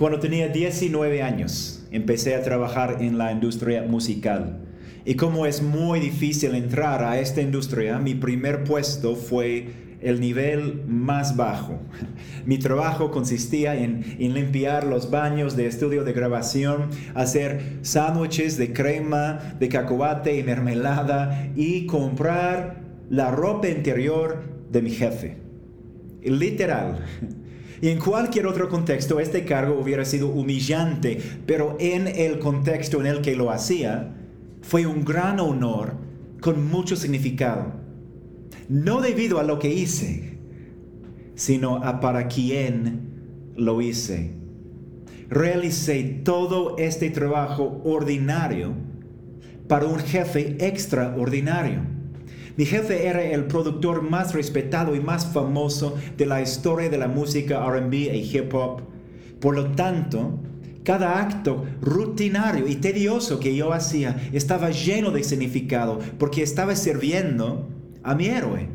Cuando tenía 19 años, empecé a trabajar en la industria musical. Y como es muy difícil entrar a esta industria, mi primer puesto fue el nivel más bajo. Mi trabajo consistía en, limpiar los baños de estudio de grabación, hacer sándwiches de crema, de cacahuate y mermelada y comprar la ropa interior de mi jefe. Literal. Y en cualquier otro contexto este cargo hubiera sido humillante, pero en el contexto en el que lo hacía, fue un gran honor con mucho significado no debido a lo que hice, sino a para quién lo hice. Realicé todo este trabajo ordinario para un jefe extraordinario. Mi jefe era el productor más respetado y más famoso de la historia de la música RB y hip hop. Por lo tanto, cada acto rutinario y tedioso que yo hacía estaba lleno de significado porque estaba sirviendo a mi héroe.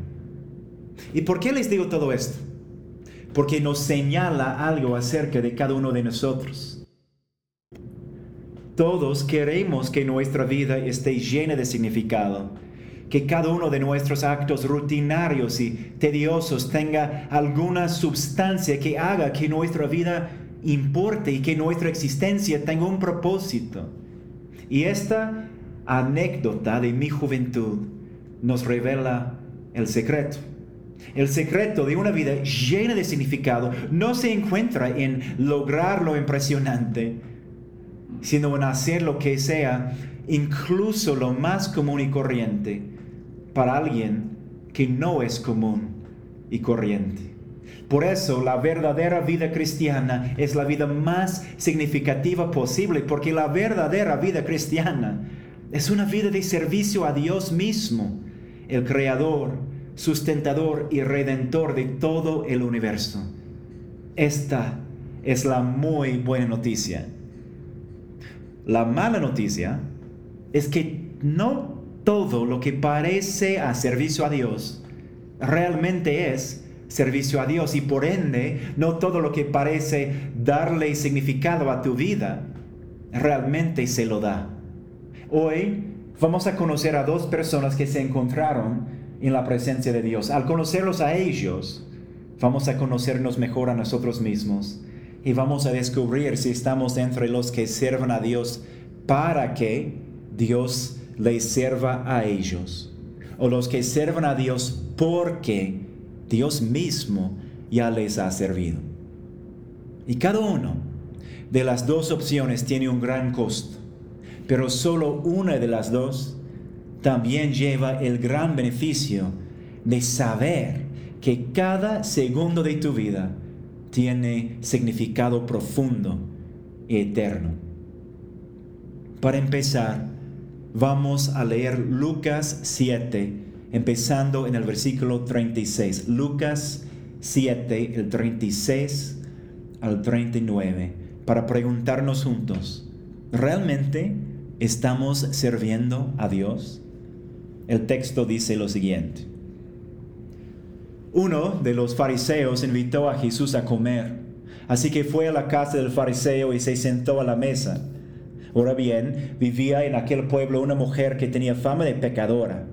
¿Y por qué les digo todo esto? Porque nos señala algo acerca de cada uno de nosotros. Todos queremos que nuestra vida esté llena de significado, que cada uno de nuestros actos rutinarios y tediosos tenga alguna sustancia que haga que nuestra vida importe y que nuestra existencia tenga un propósito. Y esta anécdota de mi juventud nos revela el secreto. El secreto de una vida llena de significado no se encuentra en lograr lo impresionante, sino en hacer lo que sea incluso lo más común y corriente para alguien que no es común y corriente. Por eso la verdadera vida cristiana es la vida más significativa posible, porque la verdadera vida cristiana es una vida de servicio a Dios mismo el creador, sustentador y redentor de todo el universo. Esta es la muy buena noticia. La mala noticia es que no todo lo que parece a servicio a Dios realmente es servicio a Dios y por ende no todo lo que parece darle significado a tu vida realmente se lo da. Hoy vamos a conocer a dos personas que se encontraron en la presencia de Dios. Al conocerlos a ellos, vamos a conocernos mejor a nosotros mismos y vamos a descubrir si estamos entre los que sirven a Dios para que Dios les sirva a ellos o los que sirven a Dios porque Dios mismo ya les ha servido. Y cada uno de las dos opciones tiene un gran costo pero solo una de las dos también lleva el gran beneficio de saber que cada segundo de tu vida tiene significado profundo y eterno. Para empezar, vamos a leer Lucas 7, empezando en el versículo 36. Lucas 7, el 36 al 39, para preguntarnos juntos, ¿realmente ¿Estamos sirviendo a Dios? El texto dice lo siguiente. Uno de los fariseos invitó a Jesús a comer, así que fue a la casa del fariseo y se sentó a la mesa. Ahora bien, vivía en aquel pueblo una mujer que tenía fama de pecadora.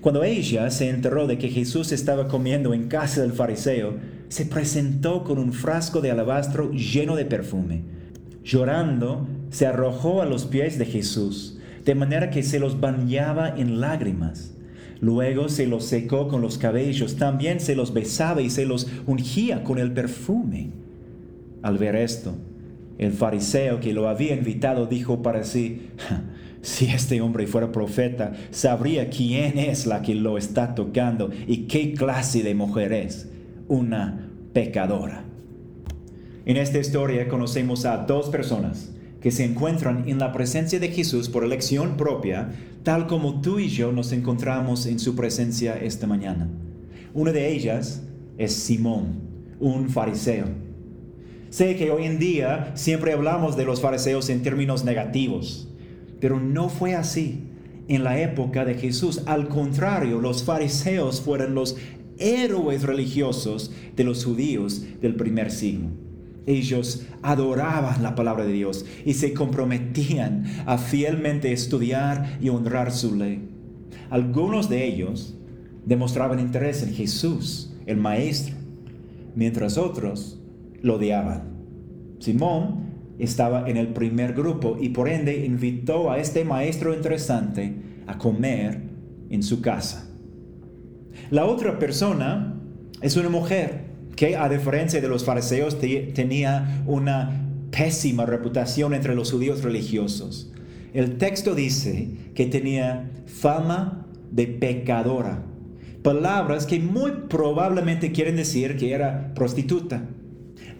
Cuando ella se enteró de que Jesús estaba comiendo en casa del fariseo, se presentó con un frasco de alabastro lleno de perfume. Llorando, se arrojó a los pies de Jesús, de manera que se los bañaba en lágrimas. Luego se los secó con los cabellos, también se los besaba y se los ungía con el perfume. Al ver esto, el fariseo que lo había invitado dijo para sí, si este hombre fuera profeta, sabría quién es la que lo está tocando y qué clase de mujer es, una pecadora. En esta historia conocemos a dos personas que se encuentran en la presencia de Jesús por elección propia, tal como tú y yo nos encontramos en su presencia esta mañana. Una de ellas es Simón, un fariseo. Sé que hoy en día siempre hablamos de los fariseos en términos negativos, pero no fue así en la época de Jesús. Al contrario, los fariseos fueron los héroes religiosos de los judíos del primer siglo. ellos adoraban la palabra de Dios y se comprometían a fielmente estudiar y honrar su ley. Algunos de ellos demostraban interés en Jesús, el Maestro, mientras otros lo odiaban. Simón estaba en el primer grupo y por ende invitó a este maestro interesante a comer en su casa. La otra persona es una mujer que a diferencia de los fariseos tenía una pésima reputación entre los judíos religiosos. El texto dice que tenía fama de pecadora, palabras que muy probablemente quieren decir que era prostituta.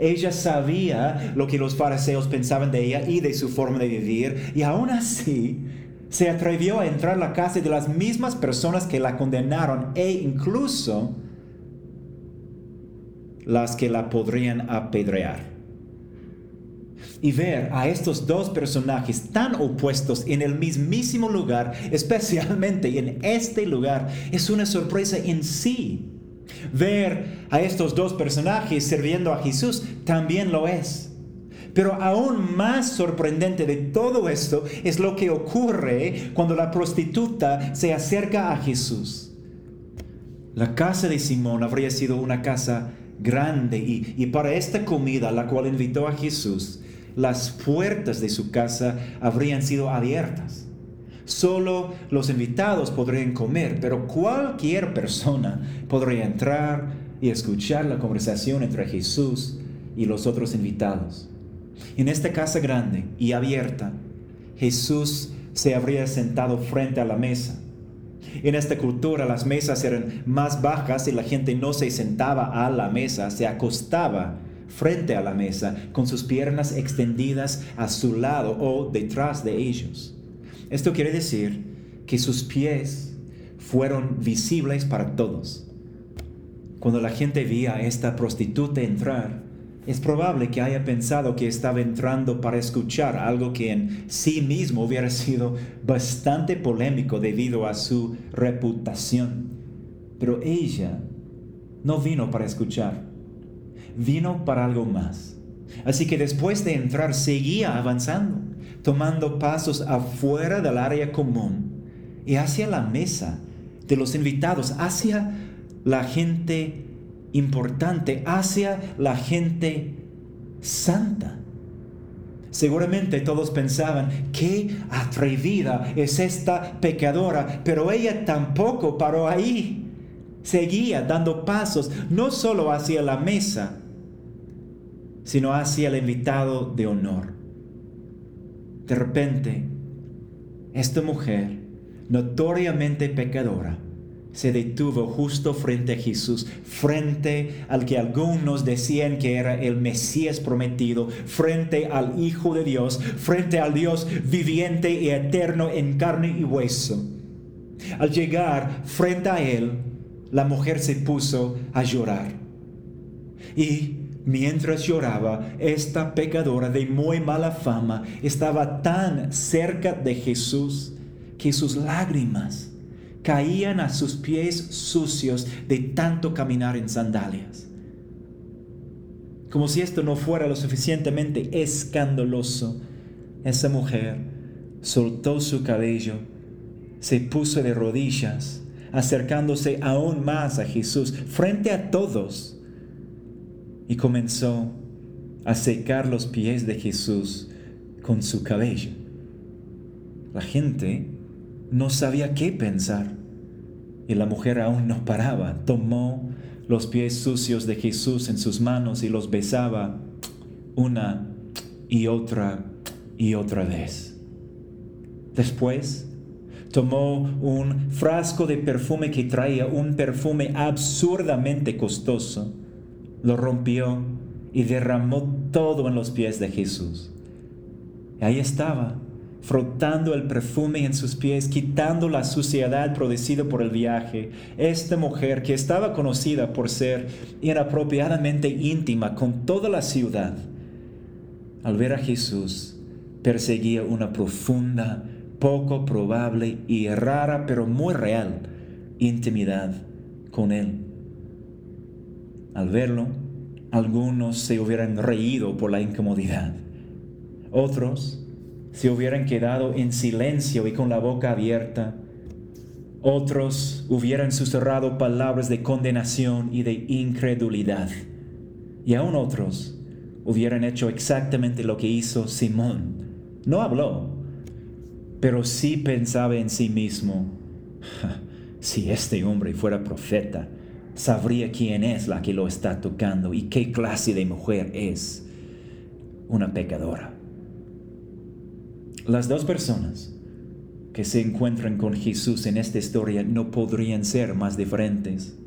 Ella sabía lo que los fariseos pensaban de ella y de su forma de vivir, y aún así se atrevió a entrar a la casa de las mismas personas que la condenaron e incluso las que la podrían apedrear. Y ver a estos dos personajes tan opuestos en el mismísimo lugar, especialmente en este lugar, es una sorpresa en sí. Ver a estos dos personajes sirviendo a Jesús también lo es. Pero aún más sorprendente de todo esto es lo que ocurre cuando la prostituta se acerca a Jesús. La casa de Simón habría sido una casa grande y, para esta comida la cual invitó a Jesús, las puertas de su casa habrían sido abiertas. Solo los invitados podrían comer, pero cualquier persona podría entrar y escuchar la conversación entre Jesús y los otros invitados. En esta casa grande y abierta, Jesús se habría sentado frente a la mesa. En esta cultura las mesas eran más bajas y la gente no se sentaba a la mesa, se acostaba frente a la mesa con sus piernas extendidas a su lado o detrás de ellos. Esto quiere decir que sus pies fueron visibles para todos. Cuando la gente veía a esta prostituta entrar, es probable que haya pensado que estaba entrando para escuchar algo que en sí mismo hubiera sido bastante polémico debido a su reputación. Pero ella no vino para escuchar, vino para algo más. Así que después de entrar seguía avanzando, tomando pasos afuera del área común y hacia la mesa de los invitados, hacia la gente importante hacia la gente santa. Seguramente todos pensaban, qué atrevida es esta pecadora, pero ella tampoco paró ahí. Seguía dando pasos, no solo hacia la mesa, sino hacia el invitado de honor. De repente, esta mujer, notoriamente pecadora, se detuvo justo frente a Jesús, frente al que algunos decían que era el Mesías prometido, frente al Hijo de Dios, frente al Dios viviente y eterno en carne y hueso. Al llegar frente a él, la mujer se puso a llorar. Y mientras lloraba, esta pecadora de muy mala fama estaba tan cerca de Jesús que sus lágrimas caían a sus pies sucios de tanto caminar en sandalias. Como si esto no fuera lo suficientemente escandaloso, esa mujer soltó su cabello, se puso de rodillas, acercándose aún más a Jesús frente a todos, y comenzó a secar los pies de Jesús con su cabello. La gente no sabía qué pensar. Y la mujer aún no paraba. Tomó los pies sucios de Jesús en sus manos y los besaba una y otra y otra vez. Después tomó un frasco de perfume que traía un perfume absurdamente costoso, lo rompió y derramó todo en los pies de Jesús. Y ahí estaba frotando el perfume en sus pies, quitando la suciedad producida por el viaje. Esta mujer, que estaba conocida por ser inapropiadamente íntima con toda la ciudad, al ver a Jesús, perseguía una profunda, poco probable y rara, pero muy real, intimidad con Él. Al verlo, algunos se hubieran reído por la incomodidad. Otros se hubieran quedado en silencio y con la boca abierta. Otros hubieran susurrado palabras de condenación y de incredulidad. Y aún otros hubieran hecho exactamente lo que hizo Simón. No habló, pero sí pensaba en sí mismo, si este hombre fuera profeta, sabría quién es la que lo está tocando y qué clase de mujer es una pecadora. Las dos personas que se encuentran con Jesús en esta historia no podrían ser más diferentes.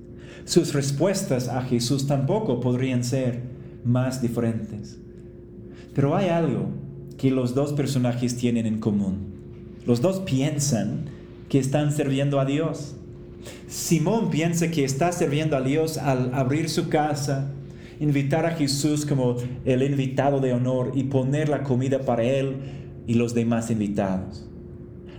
Sus respuestas a Jesús tampoco podrían ser más diferentes. Pero hay algo que los dos personajes tienen en común. Los dos piensan que están sirviendo a Dios. Simón piensa que está sirviendo a Dios al abrir su casa, invitar a Jesús como el invitado de honor y poner la comida para él y los demás invitados.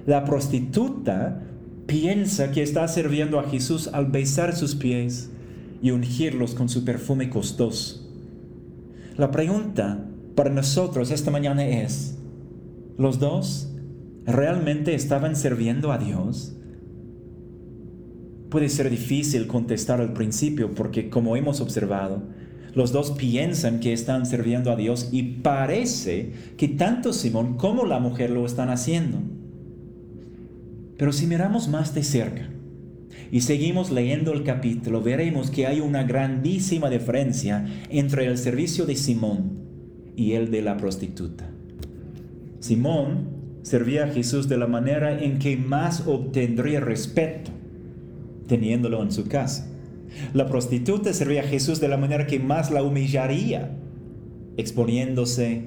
La prostituta piensa que está sirviendo a Jesús al besar sus pies y ungirlos con su perfume costoso. La pregunta para nosotros esta mañana es, ¿los dos realmente estaban sirviendo a Dios? Puede ser difícil contestar al principio porque como hemos observado, los dos piensan que están sirviendo a Dios y parece que tanto Simón como la mujer lo están haciendo. Pero si miramos más de cerca y seguimos leyendo el capítulo, veremos que hay una grandísima diferencia entre el servicio de Simón y el de la prostituta. Simón servía a Jesús de la manera en que más obtendría respeto, teniéndolo en su casa. La prostituta servía a Jesús de la manera que más la humillaría, exponiéndose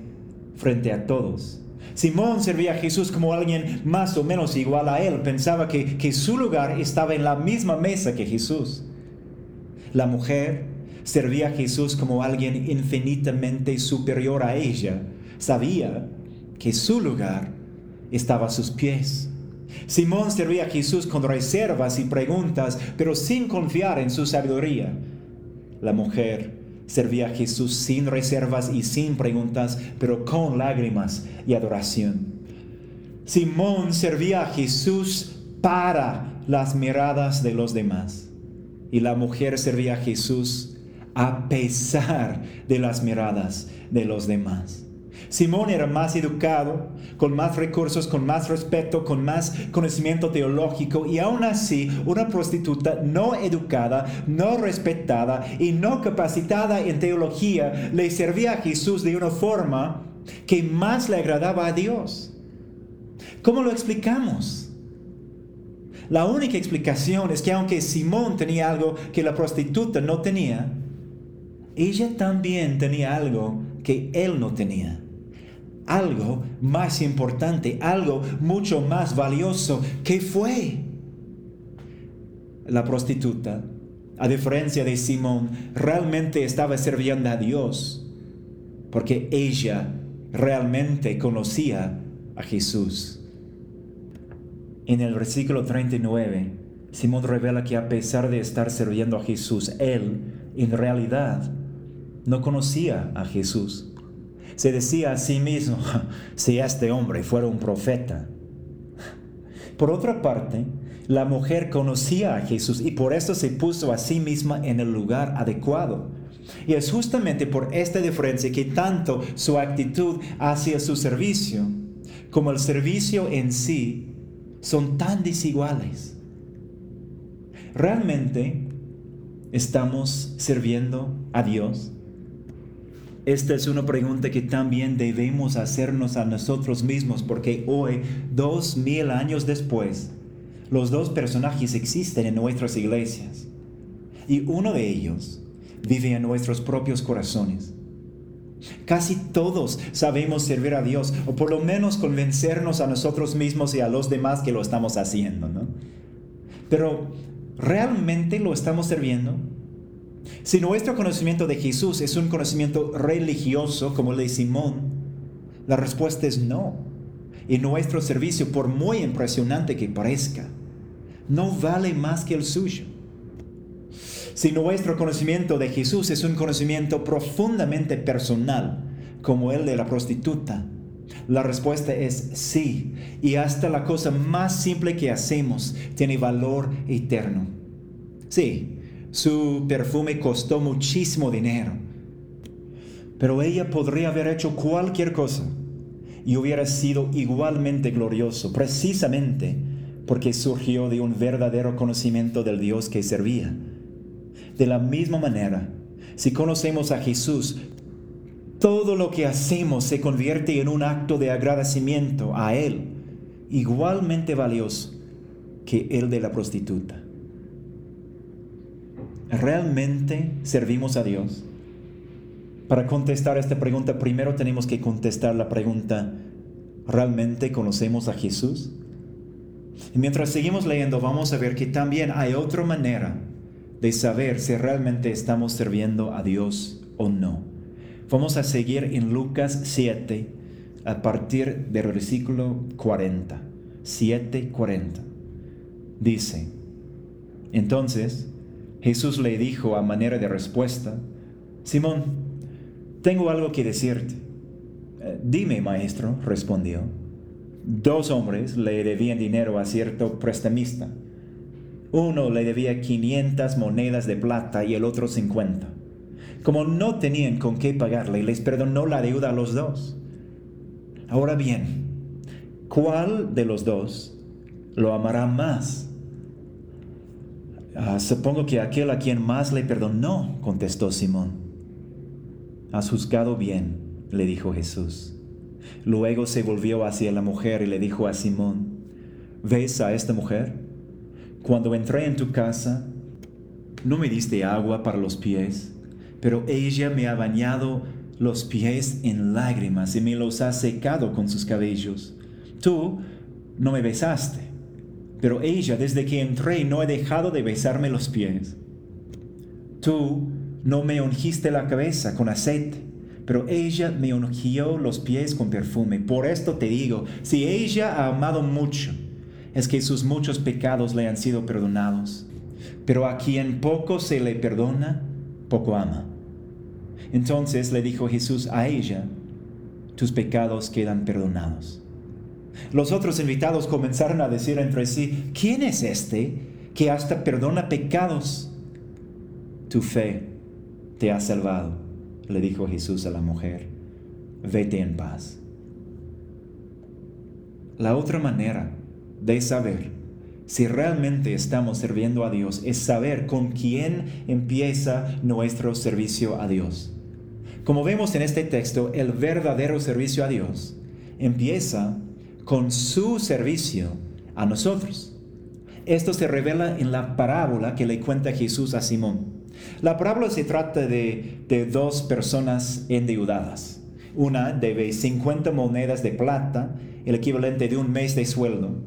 frente a todos. Simón servía a Jesús como alguien más o menos igual a él. Pensaba que, que su lugar estaba en la misma mesa que Jesús. La mujer servía a Jesús como alguien infinitamente superior a ella. Sabía que su lugar estaba a sus pies. Simón servía a Jesús con reservas y preguntas, pero sin confiar en su sabiduría. La mujer servía a Jesús sin reservas y sin preguntas, pero con lágrimas y adoración. Simón servía a Jesús para las miradas de los demás. Y la mujer servía a Jesús a pesar de las miradas de los demás. Simón era más educado, con más recursos, con más respeto, con más conocimiento teológico y aún así una prostituta no educada, no respetada y no capacitada en teología le servía a Jesús de una forma que más le agradaba a Dios. ¿Cómo lo explicamos? La única explicación es que aunque Simón tenía algo que la prostituta no tenía, ella también tenía algo que él no tenía algo más importante, algo mucho más valioso. ¿Qué fue? La prostituta, a diferencia de Simón, realmente estaba sirviendo a Dios porque ella realmente conocía a Jesús. En el versículo 39, Simón revela que a pesar de estar sirviendo a Jesús, él en realidad no conocía a Jesús se decía a sí mismo, si este hombre fuera un profeta. Por otra parte, la mujer conocía a Jesús y por eso se puso a sí misma en el lugar adecuado. Y es justamente por esta diferencia que tanto su actitud hacia su servicio como el servicio en sí son tan desiguales. ¿Realmente estamos sirviendo a Dios? Esta es una pregunta que también debemos hacernos a nosotros mismos porque hoy, dos mil años después, los dos personajes existen en nuestras iglesias y uno de ellos vive en nuestros propios corazones. Casi todos sabemos servir a Dios o por lo menos convencernos a nosotros mismos y a los demás que lo estamos haciendo, ¿no? Pero ¿realmente lo estamos sirviendo? Si nuestro conocimiento de Jesús es un conocimiento religioso como el de Simón, la respuesta es no. Y nuestro servicio, por muy impresionante que parezca, no vale más que el suyo. Si nuestro conocimiento de Jesús es un conocimiento profundamente personal, como el de la prostituta, la respuesta es sí. Y hasta la cosa más simple que hacemos tiene valor eterno. Sí, su perfume costó muchísimo dinero. Pero ella podría haber hecho cualquier cosa y hubiera sido igualmente glorioso, precisamente porque surgió de un verdadero conocimiento del Dios que servía. De la misma manera, si conocemos a Jesús, todo lo que hacemos se convierte en un acto de agradecimiento a Él, igualmente valioso que el de la prostituta. ¿Realmente servimos a Dios? Para contestar esta pregunta, primero tenemos que contestar la pregunta, ¿realmente conocemos a Jesús? Y mientras seguimos leyendo, vamos a ver que también hay otra manera de saber si realmente estamos sirviendo a Dios o no. Vamos a seguir en Lucas 7 a partir del versículo 40. 7:40. Dice, entonces Jesús le dijo a manera de respuesta, Simón, tengo algo que decirte. Eh, dime, maestro, respondió. Dos hombres le debían dinero a cierto prestamista. Uno le debía 500 monedas de plata y el otro 50. Como no tenían con qué pagarle, les perdonó la deuda a los dos. Ahora bien, ¿cuál de los dos lo amará más? Ah, supongo que aquel a quien más le perdonó, contestó Simón. Has juzgado bien, le dijo Jesús. Luego se volvió hacia la mujer y le dijo a Simón, ¿ves a esta mujer? Cuando entré en tu casa, no me diste agua para los pies, pero ella me ha bañado los pies en lágrimas y me los ha secado con sus cabellos. Tú no me besaste, pero ella desde que entré no he dejado de besarme los pies. Tú no me ungiste la cabeza con aceite pero ella me ungió los pies con perfume. Por esto te digo, si ella ha amado mucho, es que sus muchos pecados le han sido perdonados. Pero a quien poco se le perdona, poco ama. Entonces le dijo Jesús a ella, tus pecados quedan perdonados. Los otros invitados comenzaron a decir entre sí, ¿quién es este que hasta perdona pecados? Tu fe te ha salvado le dijo Jesús a la mujer, vete en paz. La otra manera de saber si realmente estamos sirviendo a Dios es saber con quién empieza nuestro servicio a Dios. Como vemos en este texto, el verdadero servicio a Dios empieza con su servicio a nosotros. Esto se revela en la parábola que le cuenta Jesús a Simón. La parábola se trata de, dos personas endeudadas. Una debe 50 monedas de plata, el equivalente de un mes de sueldo.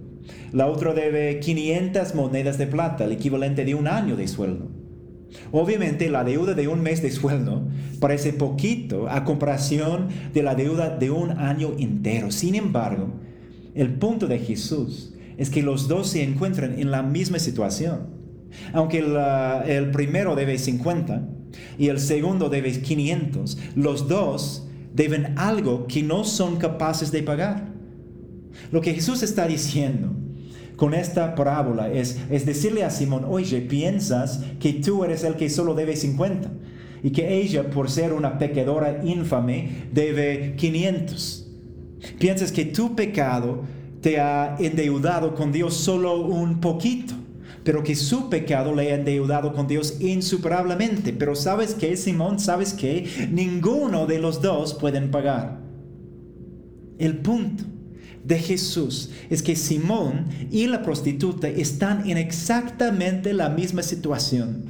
La otra debe 500 monedas de plata, el equivalente de un año de sueldo. Obviamente la deuda de un mes de sueldo parece poquito a comparación de la deuda de un año entero. Sin embargo, el punto de Jesús es que los dos se encuentran en la misma situación. Aunque el primero debe 50 y el segundo debe 500, los dos deben algo que no son capaces de pagar. Lo que Jesús está diciendo con esta parábola es, es decirle a Simón, oye, piensas que tú eres el que solo debe 50 y que ella, por ser una pecadora infame, debe 500. Piensas que tu pecado te ha endeudado con Dios solo un poquito pero que su pecado le ha endeudado con Dios insuperablemente. Pero sabes que, Simón, sabes que ninguno de los dos pueden pagar. El punto de Jesús es que Simón y la prostituta están en exactamente la misma situación.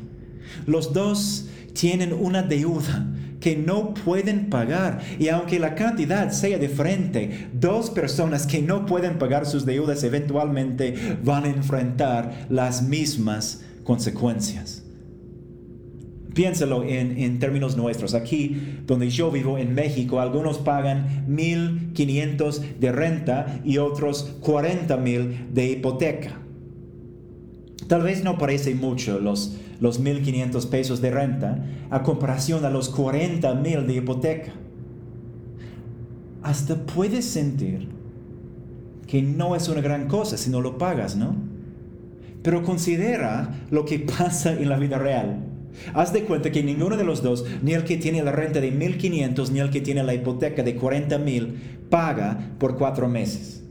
Los dos tienen una deuda que no pueden pagar. Y aunque la cantidad sea diferente, dos personas que no pueden pagar sus deudas eventualmente van a enfrentar las mismas consecuencias. Piénsalo en, en, términos nuestros. Aquí, donde yo vivo en México, algunos pagan 1.500 de renta y otros 40.000 de hipoteca. Tal vez no parece mucho los, los 1.500 pesos de renta a comparación a los 40.000 de hipoteca. Hasta puedes sentir que no es una gran cosa si no lo pagas, ¿no? Pero considera lo que pasa en la vida real. Haz de cuenta que ninguno de los dos, ni el que tiene la renta de 1.500 ni el que tiene la hipoteca de 40.000, paga por cuatro meses.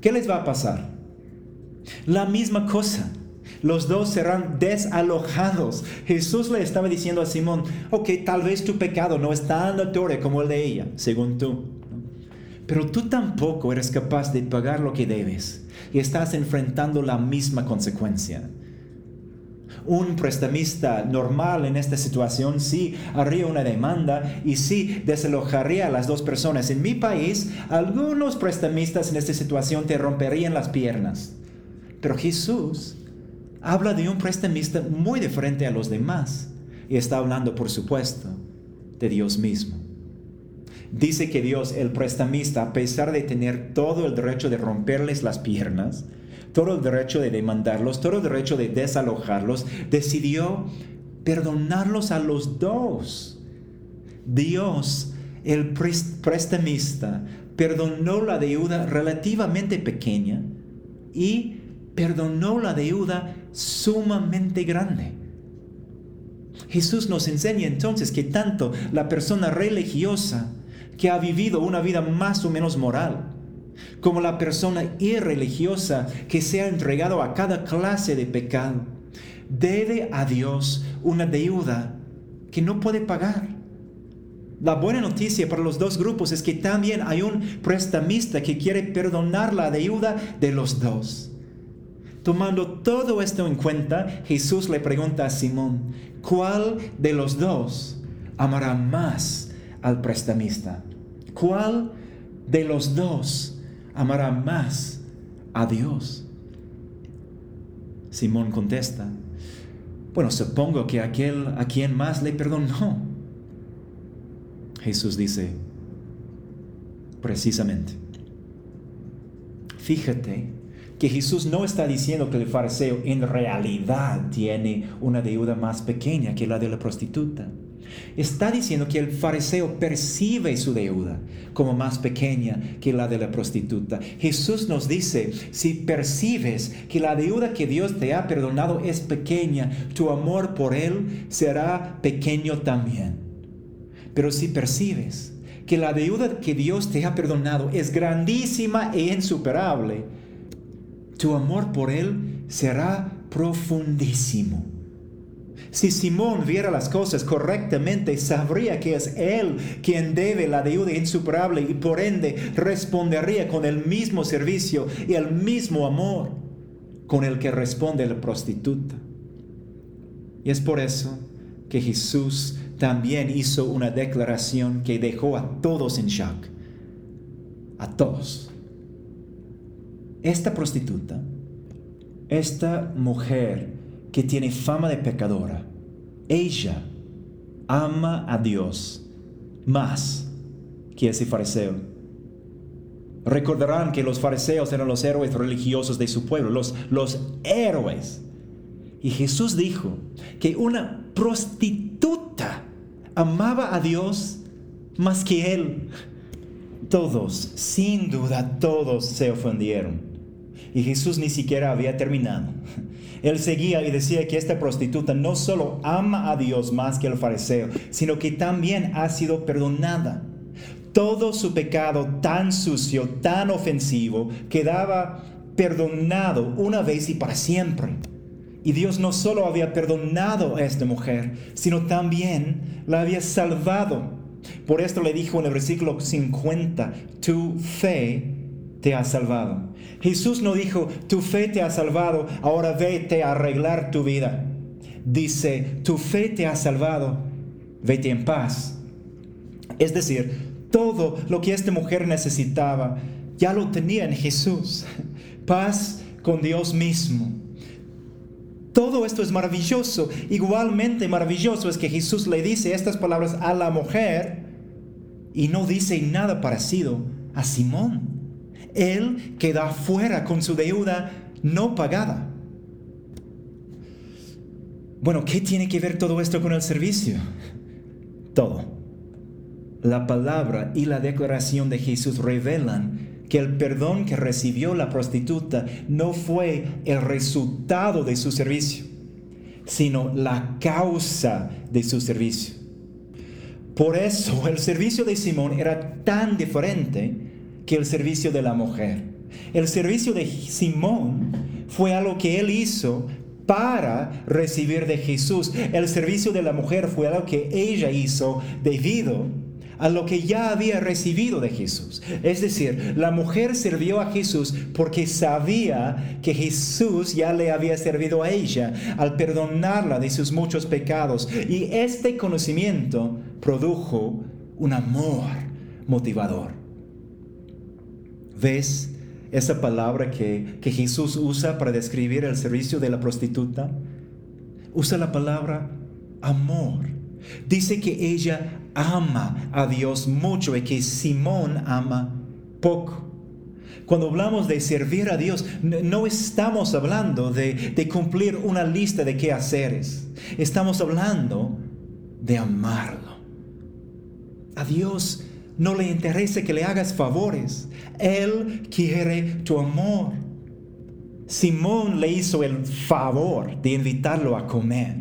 ¿Qué les va a pasar? La misma cosa. Los dos serán desalojados. Jesús le estaba diciendo a Simón, ok, tal vez tu pecado no es tan notorio como el de ella, según tú. Pero tú tampoco eres capaz de pagar lo que debes y estás enfrentando la misma consecuencia. Un prestamista normal en esta situación sí haría una demanda y sí desalojaría a las dos personas. En mi país, algunos prestamistas en esta situación te romperían las piernas. Pero Jesús habla de un prestamista muy diferente a los demás. Y está hablando, por supuesto, de Dios mismo. Dice que Dios, el prestamista, a pesar de tener todo el derecho de romperles las piernas, todo el derecho de demandarlos, todo el derecho de desalojarlos, decidió perdonarlos a los dos. Dios, el prestamista, perdonó la deuda relativamente pequeña y perdonó la deuda sumamente grande. Jesús nos enseña entonces que tanto la persona religiosa que ha vivido una vida más o menos moral, como la persona irreligiosa que se ha entregado a cada clase de pecado, debe a Dios una deuda que no puede pagar. La buena noticia para los dos grupos es que también hay un prestamista que quiere perdonar la deuda de los dos. Tomando todo esto en cuenta, Jesús le pregunta a Simón, ¿cuál de los dos amará más al prestamista? ¿Cuál de los dos amará más a Dios? Simón contesta, bueno, supongo que aquel a quien más le perdonó. Jesús dice, precisamente, fíjate que Jesús no está diciendo que el fariseo en realidad tiene una deuda más pequeña que la de la prostituta. Está diciendo que el fariseo percibe su deuda como más pequeña que la de la prostituta. Jesús nos dice, si percibes que la deuda que Dios te ha perdonado es pequeña, tu amor por Él será pequeño también. Pero si percibes que la deuda que Dios te ha perdonado es grandísima e insuperable, tu amor por Él será profundísimo. Si Simón viera las cosas correctamente, sabría que es Él quien debe la deuda insuperable y por ende respondería con el mismo servicio y el mismo amor con el que responde la prostituta. Y es por eso que Jesús también hizo una declaración que dejó a todos en shock. A todos. Esta prostituta, esta mujer, que tiene fama de pecadora, ella ama a Dios más que ese fariseo. Recordarán que los fariseos eran los héroes religiosos de su pueblo, los, los héroes. Y Jesús dijo que una prostituta amaba a Dios más que él. Todos, sin duda, todos se ofendieron. Y Jesús ni siquiera había terminado. Él seguía y decía que esta prostituta no solo ama a Dios más que el fariseo, sino que también ha sido perdonada. Todo su pecado tan sucio, tan ofensivo, quedaba perdonado una vez y para siempre. Y Dios no solo había perdonado a esta mujer, sino también la había salvado. Por esto le dijo en el versículo 50, tu fe te ha salvado. Jesús no dijo, tu fe te ha salvado, ahora vete a arreglar tu vida. Dice, tu fe te ha salvado, vete en paz. Es decir, todo lo que esta mujer necesitaba ya lo tenía en Jesús. Paz con Dios mismo. Todo esto es maravilloso. Igualmente maravilloso es que Jesús le dice estas palabras a la mujer y no dice nada parecido a Simón él queda fuera con su deuda no pagada. Bueno, ¿qué tiene que ver todo esto con el servicio? Todo. La palabra y la declaración de Jesús revelan que el perdón que recibió la prostituta no fue el resultado de su servicio, sino la causa de su servicio. Por eso el servicio de Simón era tan diferente que el servicio de la mujer. El servicio de Simón fue algo que él hizo para recibir de Jesús. El servicio de la mujer fue algo que ella hizo debido a lo que ya había recibido de Jesús. Es decir, la mujer sirvió a Jesús porque sabía que Jesús ya le había servido a ella al perdonarla de sus muchos pecados. Y este conocimiento produjo un amor motivador. ¿Ves esa palabra que, que Jesús usa para describir el servicio de la prostituta? Usa la palabra amor. Dice que ella ama a Dios mucho y que Simón ama poco. Cuando hablamos de servir a Dios, no estamos hablando de, de cumplir una lista de quehaceres. Estamos hablando de amarlo. A Dios no le interesa que le hagas favores. Él quiere tu amor. Simón le hizo el favor de invitarlo a comer.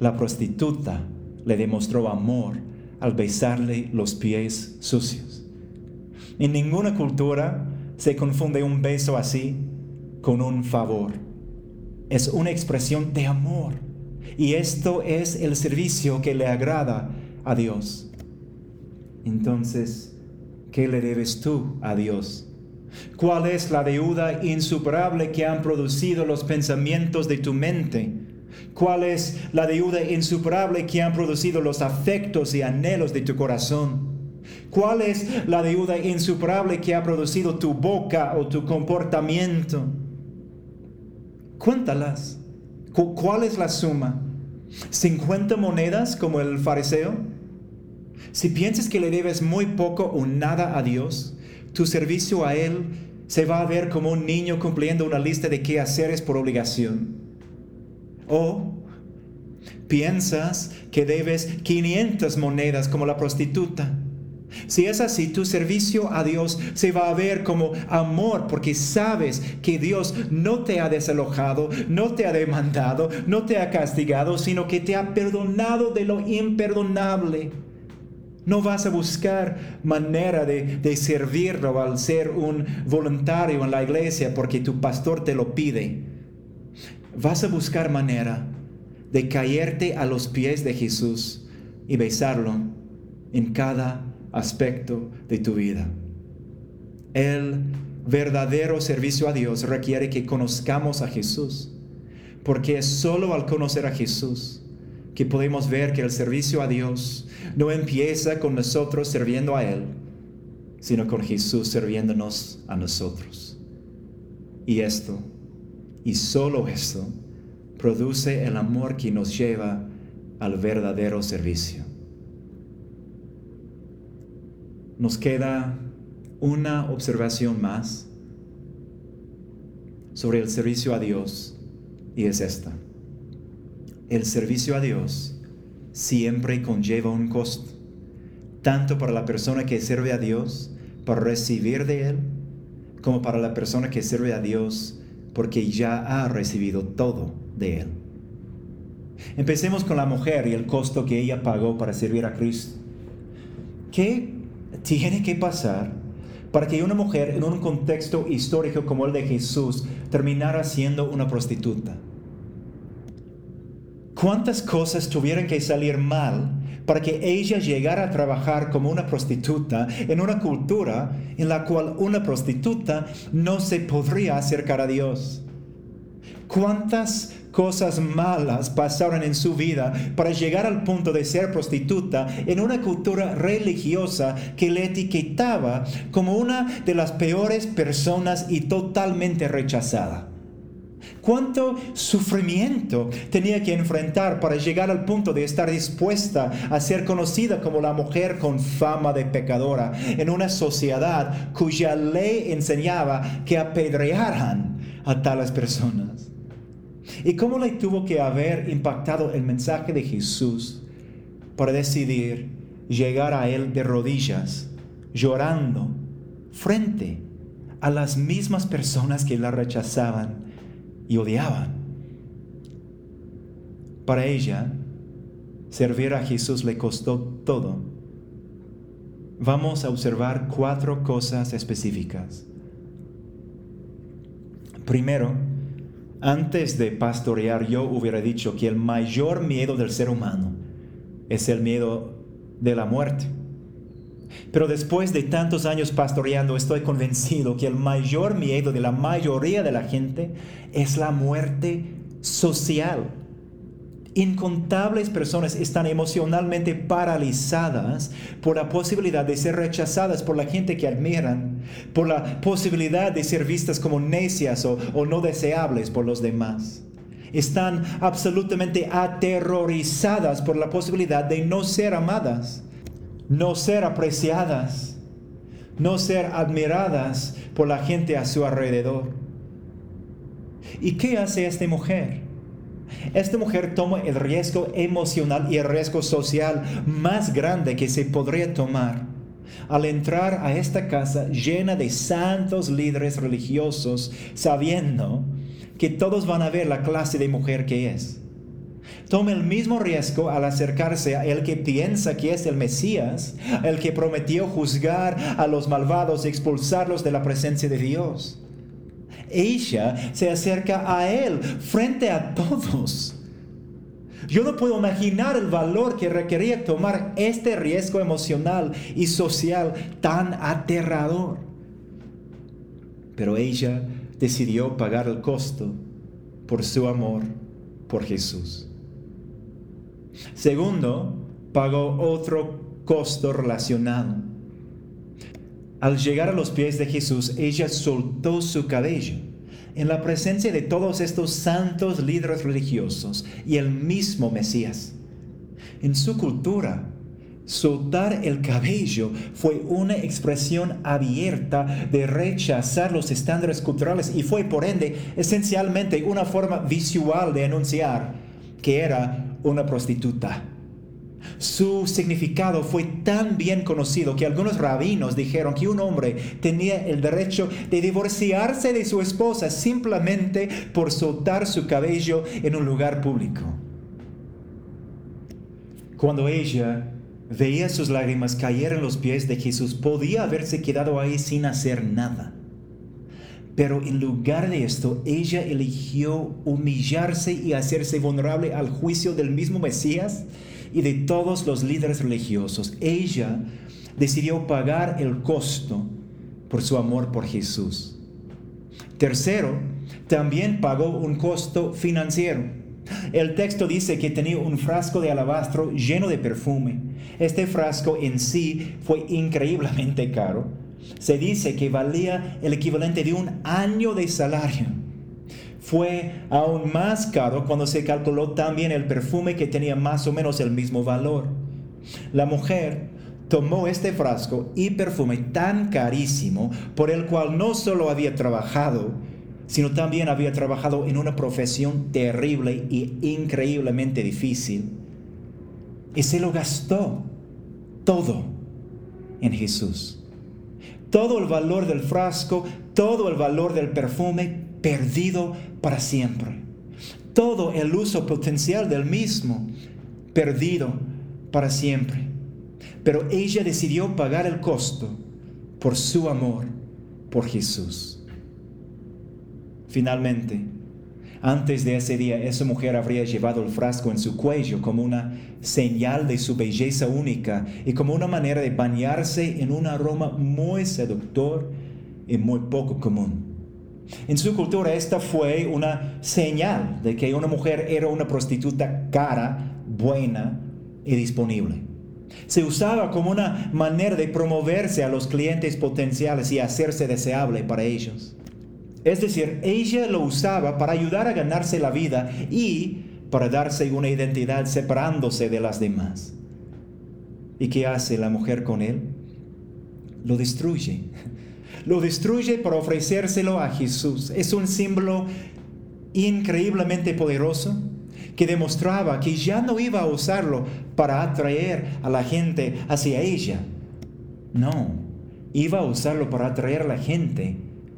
La prostituta le demostró amor al besarle los pies sucios. En ninguna cultura se confunde un beso así con un favor. Es una expresión de amor. Y esto es el servicio que le agrada a Dios. Entonces, ¿qué le debes tú a Dios? ¿Cuál es la deuda insuperable que han producido los pensamientos de tu mente? ¿Cuál es la deuda insuperable que han producido los afectos y anhelos de tu corazón? ¿Cuál es la deuda insuperable que ha producido tu boca o tu comportamiento? Cuéntalas. ¿Cuál es la suma? ¿50 monedas como el fariseo? Si piensas que le debes muy poco o nada a Dios, tu servicio a Él se va a ver como un niño cumpliendo una lista de quehaceres por obligación. O piensas que debes 500 monedas como la prostituta. Si es así, tu servicio a Dios se va a ver como amor porque sabes que Dios no te ha desalojado, no te ha demandado, no te ha castigado, sino que te ha perdonado de lo imperdonable. No vas a buscar manera de, de servirlo al ser un voluntario en la iglesia porque tu pastor te lo pide vas a buscar manera de caerte a los pies de Jesús y besarlo en cada aspecto de tu vida. El verdadero servicio a Dios requiere que conozcamos a Jesús, porque es solo al conocer a Jesús que podemos ver que el servicio a Dios no empieza con nosotros sirviendo a Él, sino con Jesús sirviéndonos a nosotros. Y esto y solo eso produce el amor que nos lleva al verdadero servicio. Nos queda una observación más sobre el servicio a Dios y es esta. El servicio a Dios siempre conlleva un costo, tanto para la persona que sirve a Dios para recibir de Él, como para la persona que sirve a Dios porque ya ha recibido todo de Él. Empecemos con la mujer y el costo que ella pagó para servir a Cristo. ¿Qué tiene que pasar para que una mujer en un contexto histórico como el de Jesús terminara siendo una prostituta? ¿Cuántas cosas tuvieron que salir mal para que ella llegara a trabajar como una prostituta en una cultura en la cual una prostituta no se podría acercar a Dios. ¿Cuántas cosas malas pasaron en su vida para llegar al punto de ser prostituta en una cultura religiosa que le etiquetaba como una de las peores personas y totalmente rechazada? Cuánto sufrimiento tenía que enfrentar para llegar al punto de estar dispuesta a ser conocida como la mujer con fama de pecadora en una sociedad cuya ley enseñaba que apedrearan a tales personas. ¿Y cómo le tuvo que haber impactado el mensaje de Jesús para decidir llegar a Él de rodillas, llorando, frente a las mismas personas que la rechazaban y odiaban? Para ella, servir a Jesús le costó todo. Vamos a observar cuatro cosas específicas. Primero, antes de pastorear yo hubiera dicho que el mayor miedo del ser humano es el miedo de la muerte. Pero después de tantos años pastoreando estoy convencido que el mayor miedo de la mayoría de la gente es la muerte social. Incontables personas están emocionalmente paralizadas por la posibilidad de ser rechazadas por la gente que admiran, por la posibilidad de ser vistas como necias o, no deseables por los demás. Están absolutamente aterrorizadas por la posibilidad de no ser amadas, no ser apreciadas, no ser admiradas por la gente a su alrededor. ¿Y qué hace esta mujer? Esta mujer toma el riesgo emocional y el riesgo social más grande que se podría tomar al entrar a esta casa llena de santos líderes religiosos, sabiendo que todos van a ver la clase de mujer que es. Toma el mismo riesgo al acercarse a el que piensa que es el Mesías, el que prometió juzgar a los malvados y expulsarlos de la presencia de Dios ella se acerca a Él frente a todos. Yo no puedo imaginar el valor que requería tomar este riesgo emocional y social tan aterrador. Pero ella decidió pagar el costo por su amor por Jesús. Segundo, pagó otro costo relacionado al llegar a los pies de Jesús, ella soltó su cabello en la presencia de todos estos santos líderes religiosos y el mismo Mesías. En su cultura, soltar el cabello fue una expresión abierta de rechazar los estándares culturales y fue por ende esencialmente una forma visual de anunciar que era una prostituta. Su significado fue tan bien conocido que algunos rabinos dijeron que un hombre tenía el derecho de divorciarse de su esposa simplemente por soltar su cabello en un lugar público. Cuando ella veía sus lágrimas caer en los pies de Jesús, podía haberse quedado ahí sin hacer nada. Pero en lugar de esto, ella eligió humillarse y hacerse vulnerable al juicio del mismo Mesías y de todos los líderes religiosos. Ella decidió pagar el costo por su amor por Jesús. Tercero, también pagó un costo financiero. El texto dice que tenía un frasco de alabastro lleno de perfume. Este frasco en sí fue increíblemente caro. Se dice que valía el equivalente de un año de salario fue aún más caro cuando se calculó también el perfume que tenía más o menos el mismo valor. La mujer tomó este frasco y perfume tan carísimo por el cual no solo había trabajado, sino también había trabajado en una profesión terrible y increíblemente difícil. Y se lo gastó todo en Jesús. Todo el valor del frasco, todo el valor del perfume perdido para siempre. Todo el uso potencial del mismo, perdido para siempre. Pero ella decidió pagar el costo por su amor por Jesús. Finalmente, antes de ese día, esa mujer habría llevado el frasco en su cuello como una señal de su belleza única y como una manera de bañarse en un aroma muy seductor y muy poco común. En su cultura esta fue una señal de que una mujer era una prostituta cara, buena y disponible. Se usaba como una manera de promoverse a los clientes potenciales y hacerse deseable para ellos. Es decir, ella lo usaba para ayudar a ganarse la vida y para darse una identidad separándose de las demás. ¿Y qué hace la mujer con él? Lo destruye lo destruye para ofrecérselo a Jesús. Es un símbolo increíblemente poderoso que demostraba que ya no iba a usarlo para atraer a la gente hacia ella. No, iba a usarlo para atraer a la gente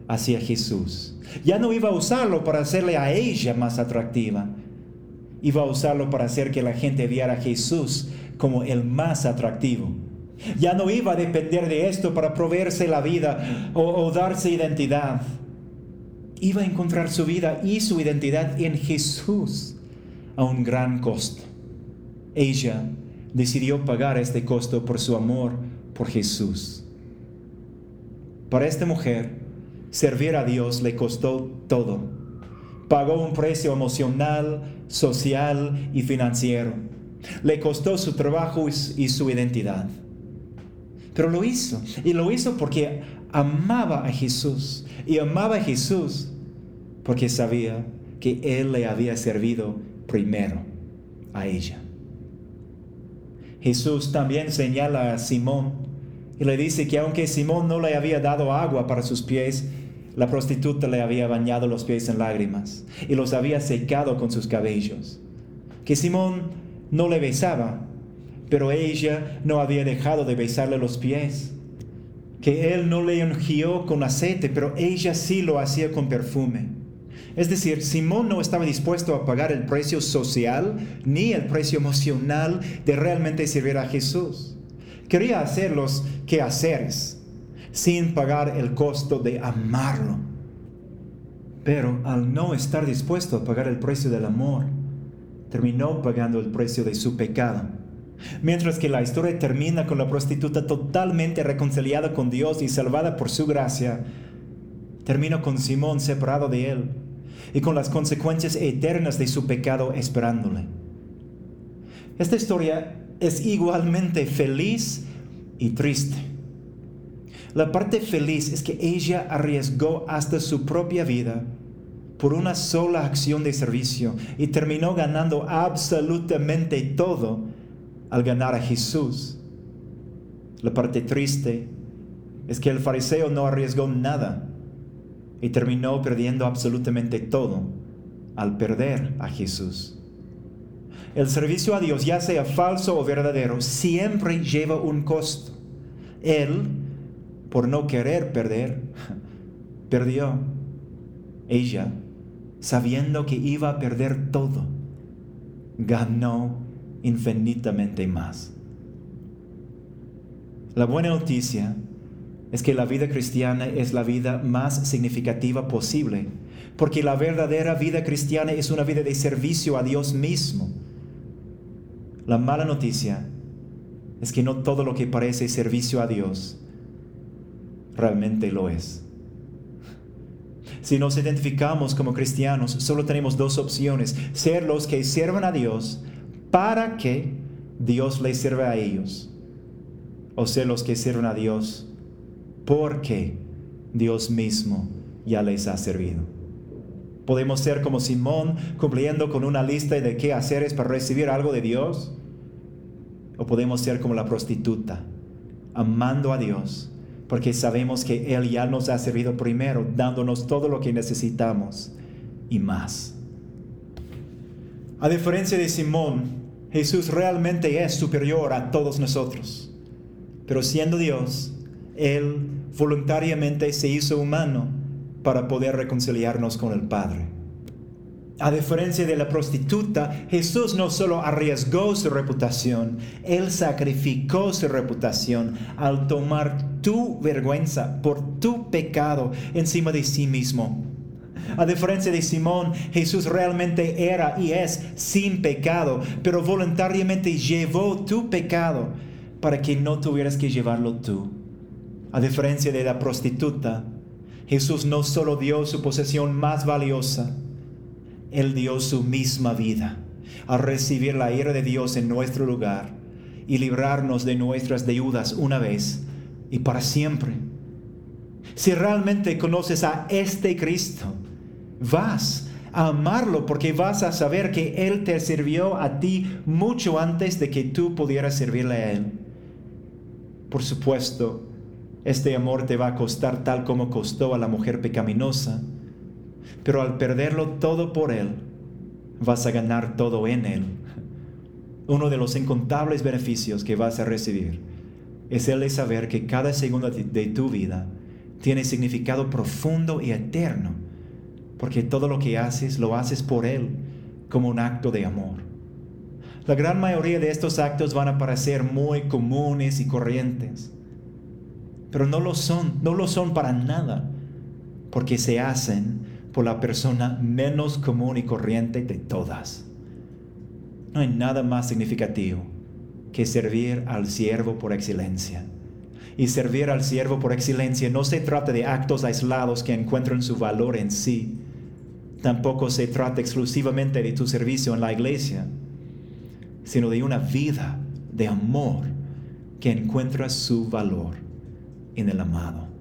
hacia Jesús. Ya no iba a usarlo para hacerle a ella más atractiva. Iba a usarlo para hacer que la gente viera a Jesús como el más atractivo. Ya no iba a depender de esto para proveerse la vida o, o darse identidad. Iba a encontrar su vida y su identidad en Jesús a un gran costo. Ella decidió pagar este costo por su amor por Jesús. Para esta mujer, servir a Dios le costó todo. Pagó un precio emocional, social y financiero. Le costó su trabajo y su identidad. Pero lo hizo. Y lo hizo porque amaba a Jesús. Y amaba a Jesús porque sabía que Él le había servido primero a ella. Jesús también señala a Simón y le dice que aunque Simón no le había dado agua para sus pies, la prostituta le había bañado los pies en lágrimas y los había secado con sus cabellos. Que Simón no le besaba, pero ella no había dejado de besarle los pies. Que él no le ungió con aceite, pero ella sí lo hacía con perfume. Es decir, Simón no estaba dispuesto a pagar el precio social ni el precio emocional de realmente servir a Jesús. Quería hacer los quehaceres sin pagar el costo de amarlo. Pero al no estar dispuesto a pagar el precio del amor, terminó pagando el precio de su pecado. Mientras que la historia termina con la prostituta totalmente reconciliada con Dios y salvada por su gracia, termina con Simón separado de él y con las consecuencias eternas de su pecado esperándole. Esta historia es igualmente feliz y triste. La parte feliz es que ella arriesgó hasta su propia vida por una sola acción de servicio y terminó ganando absolutamente todo al ganar a Jesús. La parte triste es que el fariseo no arriesgó nada y terminó perdiendo absolutamente todo al perder a Jesús. El servicio a Dios, ya sea falso o verdadero, siempre lleva un costo. Él, por no querer perder, perdió. Ella, sabiendo que iba a perder todo, ganó infinitamente más. La buena noticia es que la vida cristiana es la vida más significativa posible, porque la verdadera vida cristiana es una vida de servicio a Dios mismo. La mala noticia es que no todo lo que parece servicio a Dios realmente lo es. Si nos identificamos como cristianos, solo tenemos dos opciones, ser los que sirvan a Dios para que Dios les sirva a ellos, o ser los que sirven a Dios porque Dios mismo ya les ha servido. Podemos ser como Simón, cumpliendo con una lista de qué hacer para recibir algo de Dios. O podemos ser como la prostituta, amando a Dios, porque sabemos que Él ya nos ha servido primero, dándonos todo lo que necesitamos y más. A diferencia de Simón, Jesús realmente es superior a todos nosotros. Pero siendo Dios, él voluntariamente se hizo humano para poder reconciliarnos con el Padre. A diferencia de la prostituta, Jesús no solo arriesgó su reputación, Él sacrificó su reputación al tomar tu vergüenza por tu pecado encima de sí mismo. A diferencia de Simón, Jesús realmente era y es sin pecado, pero voluntariamente llevó tu pecado para que no tuvieras que llevarlo tú. A diferencia de la prostituta, Jesús no solo dio su posesión más valiosa, Él dio su misma vida al recibir la ira de Dios en nuestro lugar y librarnos de nuestras deudas una vez y para siempre. Si realmente conoces a este Cristo, vas a amarlo porque vas a saber que Él te sirvió a ti mucho antes de que tú pudieras servirle a Él. Por supuesto, este amor te va a costar tal como costó a la mujer pecaminosa, Pero al perderlo todo por Él, vas a ganar todo en Él. Uno de los incontables beneficios que vas a recibir es el de saber que cada segundo de tu vida tiene significado profundo y eterno, porque todo lo que haces lo haces por Él como un acto de amor. La gran mayoría de estos actos van a parecer muy comunes y corrientes, pero no lo son, no lo son para nada, porque se hacen por la persona menos común y corriente de todas. No hay nada más significativo que servir al siervo por excelencia. Y servir al siervo por excelencia no se trata de actos aislados que encuentran su valor en sí. Tampoco se trata exclusivamente de tu servicio en la iglesia, sino de una vida de amor que encuentra su valor en el amado.